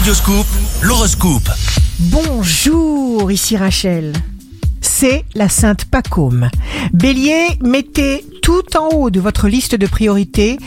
Radioscoop, l'horoscope. Bonjour, ici Rachel. C'est la Sainte Pacôme. Bélier, mettez tout en haut de votre liste de priorités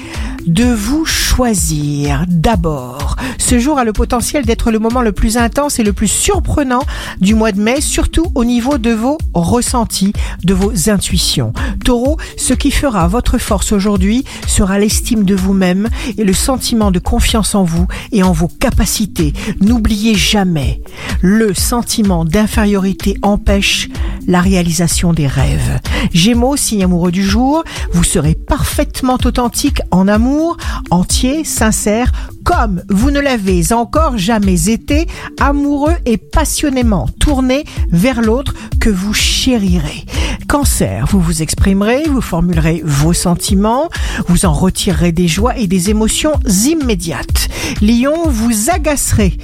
de vous choisir d'abord. Ce jour a le potentiel d'être le moment le plus intense et le plus surprenant du mois de mai, surtout au niveau de vos ressentis, de vos intuitions. Taureau, ce qui fera votre force aujourd'hui sera l'estime de vous-même et le sentiment de confiance en vous et en vos capacités. N'oubliez jamais, le sentiment d'infériorité empêche la réalisation des rêves. Gémeaux, signe amoureux du jour, vous serez parfaitement authentique en amour, entier, sincère, comme vous ne l'avez encore jamais été, amoureux et passionnément tourné vers l'autre que vous chérirez. Cancer, vous vous exprimerez, vous formulerez vos sentiments, vous en retirerez des joies et des émotions immédiates. Lion, vous agacerez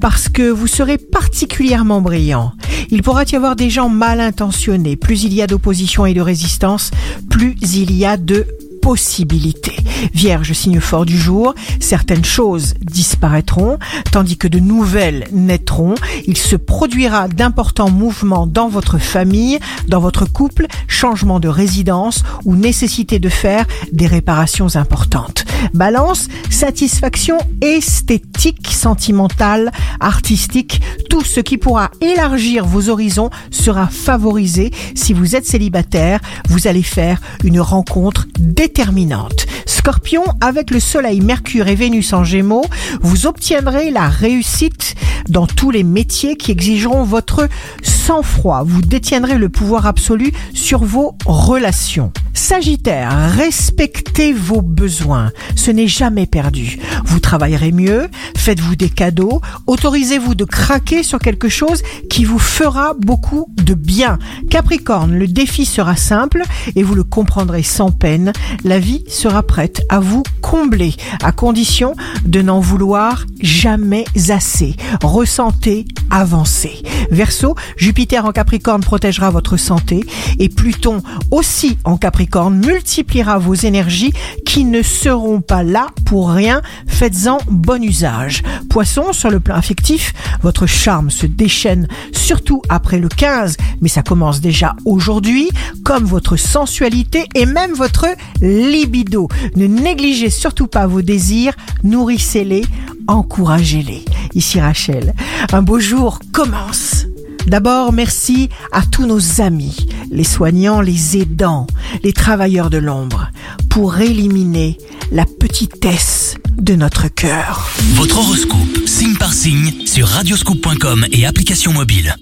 parce que vous serez particulièrement brillant. Il pourra y avoir des gens mal intentionnés. Plus il y a d'opposition et de résistance, plus il y a de possibilités. Vierge, signe fort du jour, certaines choses disparaîtront, tandis que de nouvelles naîtront. Il se produira d'importants mouvements dans votre famille, dans votre couple, changement de résidence ou nécessité de faire des réparations importantes. Balance, satisfaction esthétique, sentimentale, artistique, tout ce qui pourra élargir vos horizons sera favorisé. Si vous êtes célibataire, vous allez faire une rencontre déterminante. Scorpion, avec le Soleil, Mercure et Vénus en Gémeaux, vous obtiendrez la réussite dans tous les métiers qui exigeront votre sang-froid. Vous détiendrez le pouvoir absolu sur vos relations. Sagittaire, respectez vos besoins. Ce n'est jamais perdu. Vous travaillerez mieux, faites-vous des cadeaux, autorisez-vous de craquer sur quelque chose qui vous fera beaucoup de bien. Capricorne, le défi sera simple et vous le comprendrez sans peine. La vie sera prête à vous combler, à condition de n'en vouloir jamais assez. Ressentez, avancez. Verseau, Jupiter en Capricorne protégera votre santé et Pluton aussi en Capricorne multipliera vos énergies qui ne seront pas là pour rien. Faites-en bon usage. Poisson, sur le plan affectif, votre charme se déchaîne surtout après le 15, mais ça commence déjà aujourd'hui, comme votre sensualité et même votre libido. Ne négligez surtout pas vos désirs, nourrissez-les, encouragez-les. Ici Rachel, un beau jour commence. D'abord, merci à tous nos amis, les soignants, les aidants, les travailleurs de l'ombre, pour éliminer la petitesse de notre cœur. Votre horoscope, signe par signe, sur radioscoop.com et application mobile.